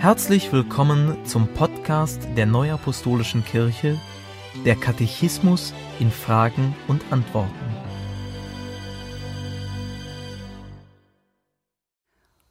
Herzlich willkommen zum Podcast der Neuapostolischen Kirche, der Katechismus in Fragen und Antworten.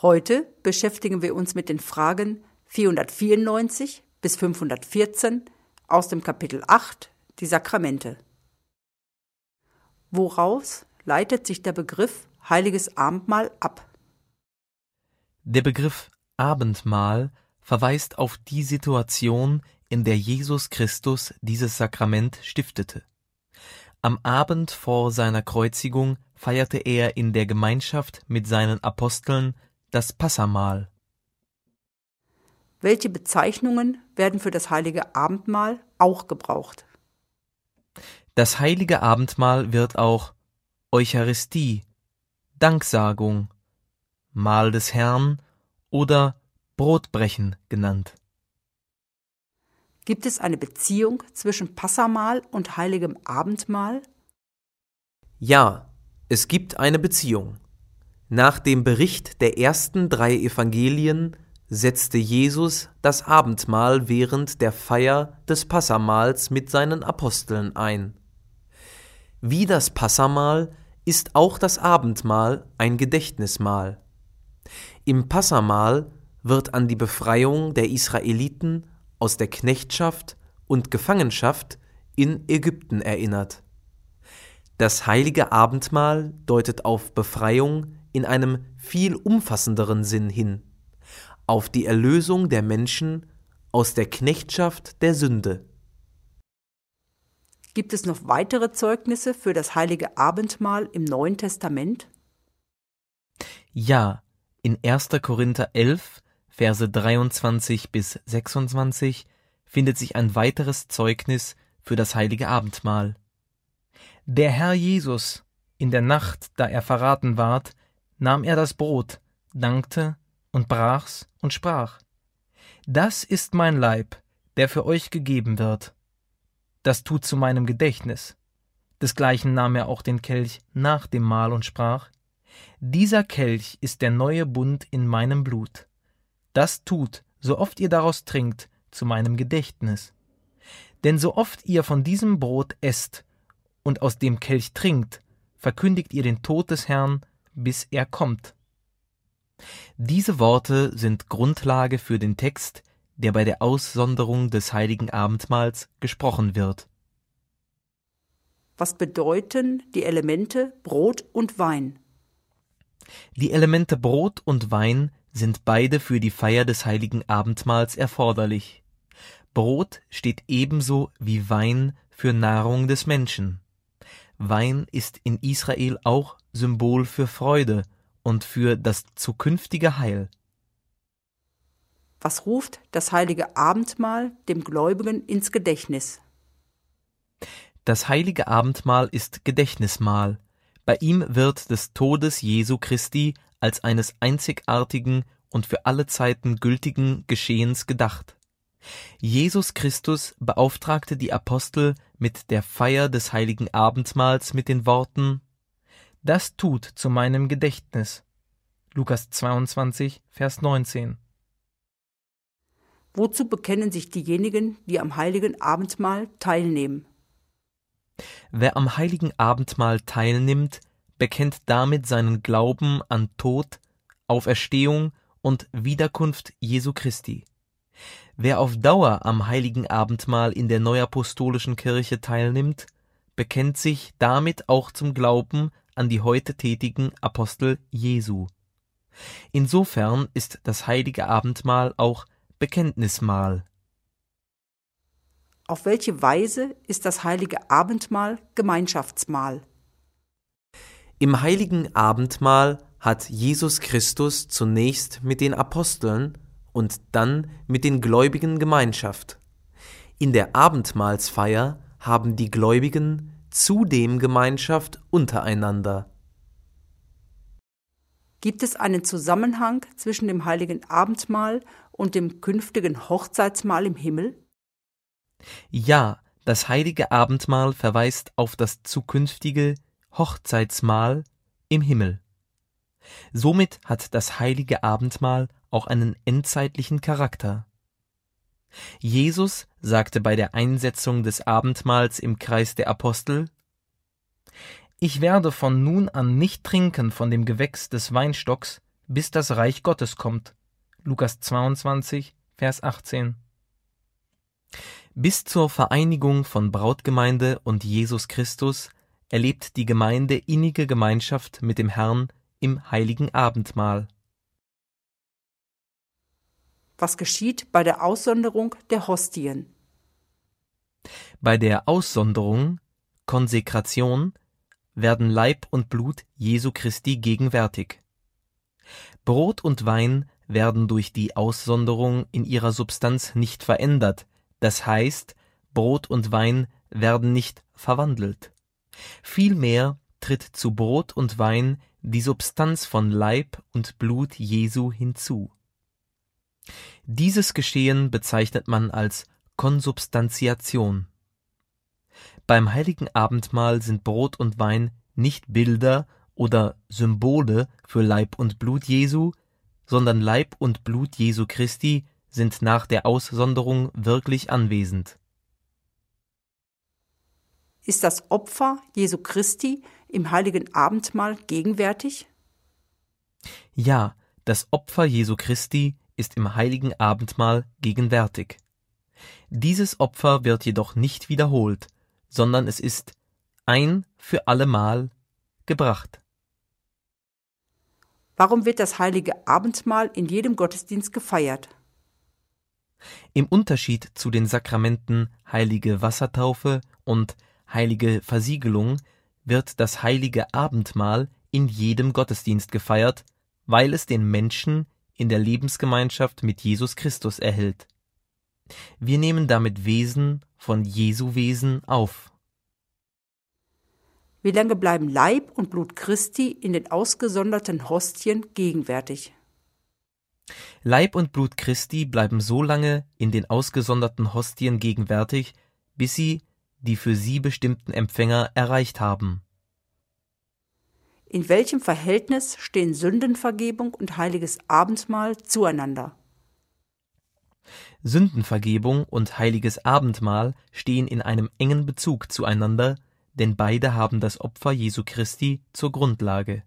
Heute beschäftigen wir uns mit den Fragen 494 bis 514 aus dem Kapitel 8, die Sakramente. Woraus leitet sich der Begriff Heiliges Abendmahl ab? Der Begriff Abendmahl verweist auf die Situation, in der Jesus Christus dieses Sakrament stiftete. Am Abend vor seiner Kreuzigung feierte er in der Gemeinschaft mit seinen Aposteln das Passamahl. Welche Bezeichnungen werden für das heilige Abendmahl auch gebraucht? Das heilige Abendmahl wird auch Eucharistie, Danksagung, Mahl des Herrn oder Brotbrechen genannt. Gibt es eine Beziehung zwischen Passamahl und heiligem Abendmahl? Ja, es gibt eine Beziehung. Nach dem Bericht der ersten drei Evangelien setzte Jesus das Abendmahl während der Feier des Passamahls mit seinen Aposteln ein. Wie das Passamahl ist auch das Abendmahl ein Gedächtnismahl. Im Passamahl wird an die Befreiung der Israeliten aus der Knechtschaft und Gefangenschaft in Ägypten erinnert. Das heilige Abendmahl deutet auf Befreiung in einem viel umfassenderen Sinn hin, auf die Erlösung der Menschen aus der Knechtschaft der Sünde. Gibt es noch weitere Zeugnisse für das heilige Abendmahl im Neuen Testament? Ja, in 1. Korinther 11, Verse 23 bis 26 findet sich ein weiteres Zeugnis für das heilige Abendmahl. Der Herr Jesus, in der Nacht, da er verraten ward, nahm er das Brot, dankte und brach's und sprach: Das ist mein Leib, der für euch gegeben wird. Das tut zu meinem Gedächtnis. Desgleichen nahm er auch den Kelch nach dem Mahl und sprach: dieser Kelch ist der neue Bund in meinem Blut. Das tut, so oft ihr daraus trinkt, zu meinem Gedächtnis. Denn so oft ihr von diesem Brot esst und aus dem Kelch trinkt, verkündigt ihr den Tod des Herrn, bis er kommt. Diese Worte sind Grundlage für den Text, der bei der Aussonderung des heiligen Abendmahls gesprochen wird. Was bedeuten die Elemente Brot und Wein? Die Elemente Brot und Wein sind beide für die Feier des heiligen Abendmahls erforderlich. Brot steht ebenso wie Wein für Nahrung des Menschen. Wein ist in Israel auch Symbol für Freude und für das zukünftige Heil. Was ruft das heilige Abendmahl dem Gläubigen ins Gedächtnis? Das heilige Abendmahl ist Gedächtnismahl, bei ihm wird des Todes Jesu Christi als eines einzigartigen und für alle Zeiten gültigen Geschehens gedacht. Jesus Christus beauftragte die Apostel mit der Feier des heiligen Abendmahls mit den Worten Das tut zu meinem Gedächtnis. Lukas 22, Vers 19. Wozu bekennen sich diejenigen, die am heiligen Abendmahl teilnehmen? Wer am heiligen Abendmahl teilnimmt, bekennt damit seinen Glauben an Tod, Auferstehung und Wiederkunft Jesu Christi. Wer auf Dauer am heiligen Abendmahl in der neuapostolischen Kirche teilnimmt, bekennt sich damit auch zum Glauben an die heute tätigen Apostel Jesu. Insofern ist das heilige Abendmahl auch Bekenntnismahl. Auf welche Weise ist das heilige Abendmahl Gemeinschaftsmahl? Im heiligen Abendmahl hat Jesus Christus zunächst mit den Aposteln und dann mit den Gläubigen Gemeinschaft. In der Abendmahlsfeier haben die Gläubigen zudem Gemeinschaft untereinander. Gibt es einen Zusammenhang zwischen dem heiligen Abendmahl und dem künftigen Hochzeitsmahl im Himmel? Ja, das heilige Abendmahl verweist auf das zukünftige Hochzeitsmahl im Himmel. Somit hat das heilige Abendmahl auch einen endzeitlichen Charakter. Jesus sagte bei der Einsetzung des Abendmahls im Kreis der Apostel Ich werde von nun an nicht trinken von dem Gewächs des Weinstocks, bis das Reich Gottes kommt. Lukas 22, Vers 18. Bis zur Vereinigung von Brautgemeinde und Jesus Christus erlebt die Gemeinde innige Gemeinschaft mit dem Herrn im heiligen Abendmahl. Was geschieht bei der Aussonderung der Hostien? Bei der Aussonderung, Konsekration, werden Leib und Blut Jesu Christi gegenwärtig. Brot und Wein werden durch die Aussonderung in ihrer Substanz nicht verändert, das heißt, Brot und Wein werden nicht verwandelt. Vielmehr tritt zu Brot und Wein die Substanz von Leib und Blut Jesu hinzu. Dieses Geschehen bezeichnet man als Konsubstantiation. Beim heiligen Abendmahl sind Brot und Wein nicht Bilder oder Symbole für Leib und Blut Jesu, sondern Leib und Blut Jesu Christi sind nach der Aussonderung wirklich anwesend. Ist das Opfer Jesu Christi im heiligen Abendmahl gegenwärtig? Ja, das Opfer Jesu Christi ist im heiligen Abendmahl gegenwärtig. Dieses Opfer wird jedoch nicht wiederholt, sondern es ist ein für allemal gebracht. Warum wird das heilige Abendmahl in jedem Gottesdienst gefeiert? Im Unterschied zu den Sakramenten heilige Wassertaufe und heilige Versiegelung wird das heilige Abendmahl in jedem Gottesdienst gefeiert, weil es den Menschen in der Lebensgemeinschaft mit Jesus Christus erhält. Wir nehmen damit Wesen von Jesu Wesen auf. Wie lange bleiben Leib und Blut Christi in den ausgesonderten Hostien gegenwärtig? Leib und Blut Christi bleiben so lange in den ausgesonderten Hostien gegenwärtig, bis sie die für sie bestimmten Empfänger erreicht haben. In welchem Verhältnis stehen Sündenvergebung und heiliges Abendmahl zueinander? Sündenvergebung und heiliges Abendmahl stehen in einem engen Bezug zueinander, denn beide haben das Opfer Jesu Christi zur Grundlage.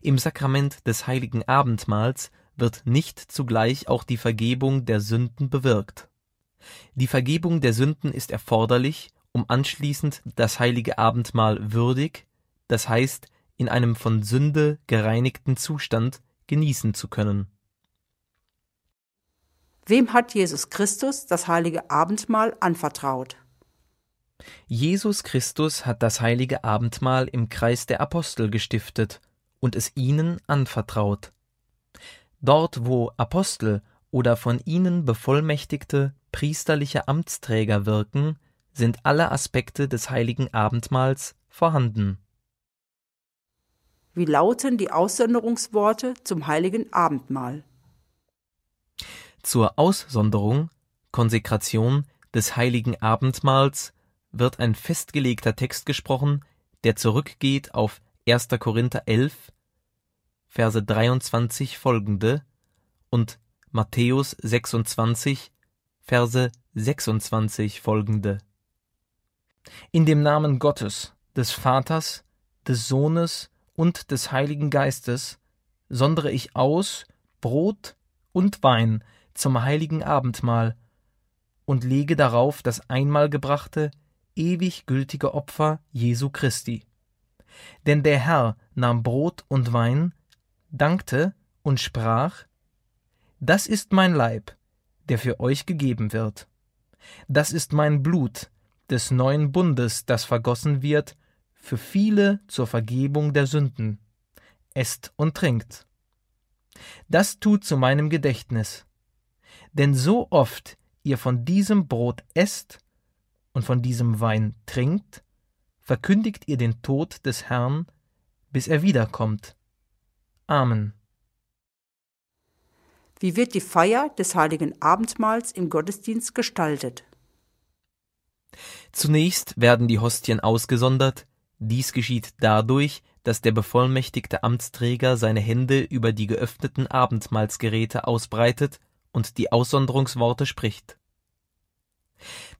Im Sakrament des heiligen Abendmahls wird nicht zugleich auch die Vergebung der Sünden bewirkt. Die Vergebung der Sünden ist erforderlich, um anschließend das heilige Abendmahl würdig, das heißt in einem von Sünde gereinigten Zustand genießen zu können. Wem hat Jesus Christus das heilige Abendmahl anvertraut? Jesus Christus hat das heilige Abendmahl im Kreis der Apostel gestiftet und es ihnen anvertraut. Dort, wo Apostel oder von ihnen bevollmächtigte priesterliche Amtsträger wirken, sind alle Aspekte des heiligen Abendmahls vorhanden. Wie lauten die Aussonderungsworte zum heiligen Abendmahl? Zur Aussonderung, Konsekration des heiligen Abendmahls wird ein festgelegter Text gesprochen, der zurückgeht auf 1. Korinther 11, Verse 23 folgende und Matthäus 26, Verse 26 folgende. In dem Namen Gottes, des Vaters, des Sohnes und des Heiligen Geistes sondere ich aus Brot und Wein zum heiligen Abendmahl und lege darauf das einmal gebrachte, ewig gültige Opfer Jesu Christi. Denn der Herr nahm Brot und Wein, dankte und sprach, Das ist mein Leib, der für euch gegeben wird. Das ist mein Blut des neuen Bundes, das vergossen wird für viele zur Vergebung der Sünden. Esst und trinkt. Das tut zu meinem Gedächtnis. Denn so oft ihr von diesem Brot esst und von diesem Wein trinkt, verkündigt ihr den Tod des Herrn, bis er wiederkommt. Amen. Wie wird die Feier des heiligen Abendmahls im Gottesdienst gestaltet? Zunächst werden die Hostien ausgesondert, Dies geschieht dadurch, dass der bevollmächtigte Amtsträger seine Hände über die geöffneten Abendmahlsgeräte ausbreitet und die Aussonderungsworte spricht.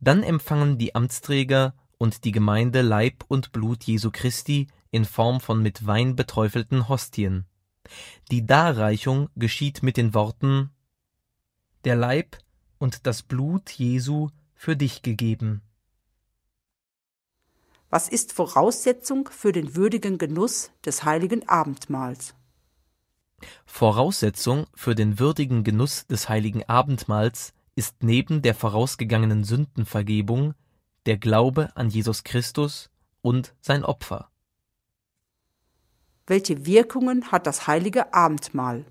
Dann empfangen die Amtsträger und die Gemeinde Leib und Blut Jesu Christi in Form von mit Wein beträufelten Hostien. Die Darreichung geschieht mit den Worten Der Leib und das Blut Jesu für dich gegeben. Was ist Voraussetzung für den würdigen Genuss des heiligen Abendmahls? Voraussetzung für den würdigen Genuss des heiligen Abendmahls ist neben der vorausgegangenen Sündenvergebung der Glaube an Jesus Christus und sein Opfer. Welche Wirkungen hat das heilige Abendmahl?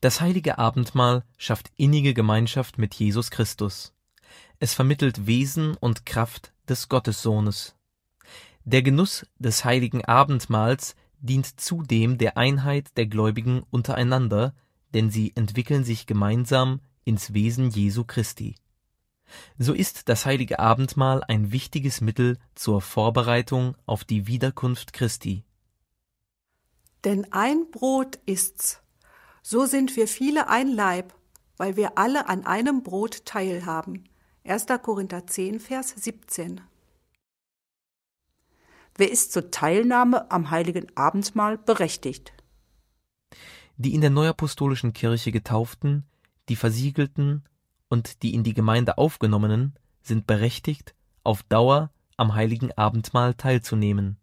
Das heilige Abendmahl schafft innige Gemeinschaft mit Jesus Christus. Es vermittelt Wesen und Kraft des Gottessohnes. Der Genuss des heiligen Abendmahls dient zudem der Einheit der Gläubigen untereinander, denn sie entwickeln sich gemeinsam ins Wesen Jesu Christi. So ist das heilige Abendmahl ein wichtiges Mittel zur Vorbereitung auf die Wiederkunft Christi. Denn ein Brot ist's. So sind wir viele ein Leib, weil wir alle an einem Brot teilhaben. 1. Korinther 10, Vers 17. Wer ist zur Teilnahme am heiligen Abendmahl berechtigt? Die in der Neuapostolischen Kirche getauften, die Versiegelten und die in die Gemeinde aufgenommenen sind berechtigt, auf Dauer am heiligen Abendmahl teilzunehmen.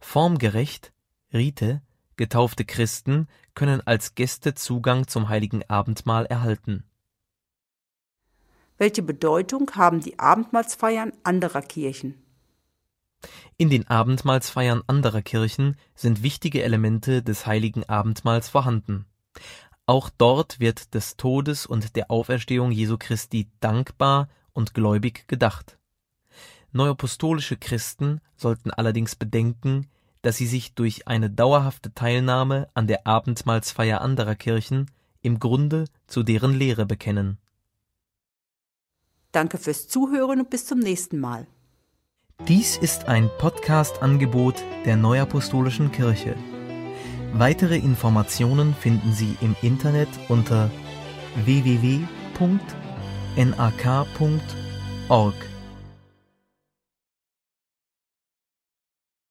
Formgerecht, Rite, getaufte Christen können als Gäste Zugang zum heiligen Abendmahl erhalten. Welche Bedeutung haben die Abendmahlsfeiern anderer Kirchen? In den Abendmahlsfeiern anderer Kirchen sind wichtige Elemente des heiligen Abendmahls vorhanden. Auch dort wird des Todes und der Auferstehung Jesu Christi dankbar und gläubig gedacht. Neuapostolische Christen sollten allerdings bedenken, dass sie sich durch eine dauerhafte Teilnahme an der Abendmahlsfeier anderer Kirchen im Grunde zu deren Lehre bekennen. Danke fürs Zuhören und bis zum nächsten Mal. Dies ist ein Podcast-Angebot der Neuapostolischen Kirche. Weitere Informationen finden Sie im Internet unter www.nak.org.